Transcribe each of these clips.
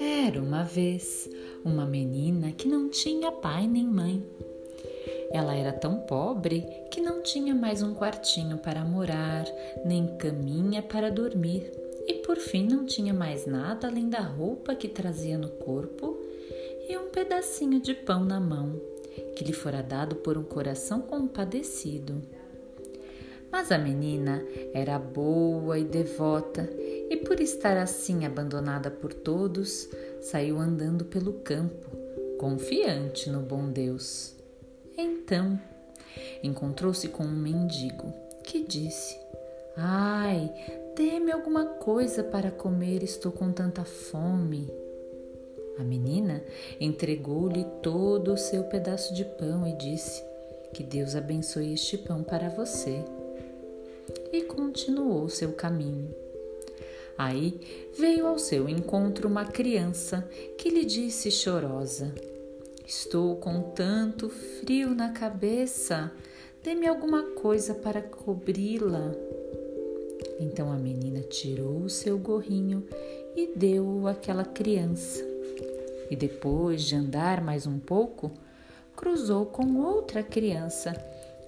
Era uma vez uma menina que não tinha pai nem mãe. Ela era tão pobre que não tinha mais um quartinho para morar, nem caminha para dormir, e por fim não tinha mais nada além da roupa que trazia no corpo e um pedacinho de pão na mão, que lhe fora dado por um coração compadecido. Mas a menina era boa e devota, e por estar assim abandonada por todos, saiu andando pelo campo, confiante no bom Deus. Então, encontrou-se com um mendigo que disse: Ai, dê-me alguma coisa para comer, estou com tanta fome. A menina entregou-lhe todo o seu pedaço de pão e disse: Que Deus abençoe este pão para você. E continuou seu caminho. Aí veio ao seu encontro uma criança que lhe disse chorosa: Estou com tanto frio na cabeça, dê-me alguma coisa para cobri-la. Então a menina tirou o seu gorrinho e deu-o àquela criança. E depois de andar mais um pouco, cruzou com outra criança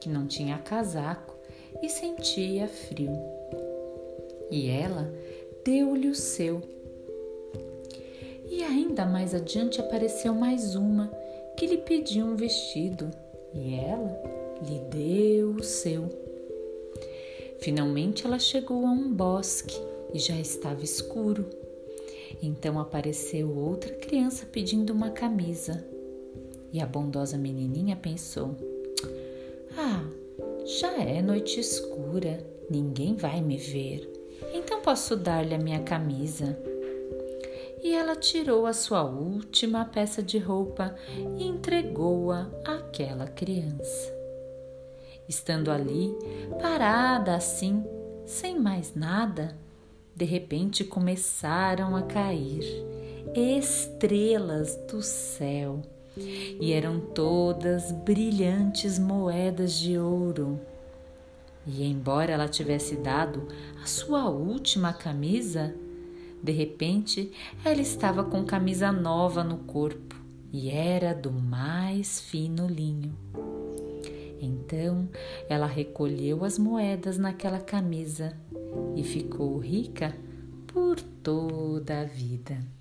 que não tinha casaco e sentia frio. E ela deu-lhe o seu. E ainda mais adiante apareceu mais uma que lhe pediu um vestido, e ela lhe deu o seu. Finalmente ela chegou a um bosque e já estava escuro. Então apareceu outra criança pedindo uma camisa. E a bondosa menininha pensou: Ah, já é noite escura, ninguém vai me ver então posso dar-lhe a minha camisa. E ela tirou a sua última peça de roupa e entregou-a àquela criança. Estando ali, parada assim, sem mais nada, de repente começaram a cair estrelas do céu e eram todas brilhantes moedas de ouro. E embora ela tivesse dado a sua última camisa, de repente ela estava com camisa nova no corpo e era do mais fino linho. Então ela recolheu as moedas naquela camisa e ficou rica por toda a vida.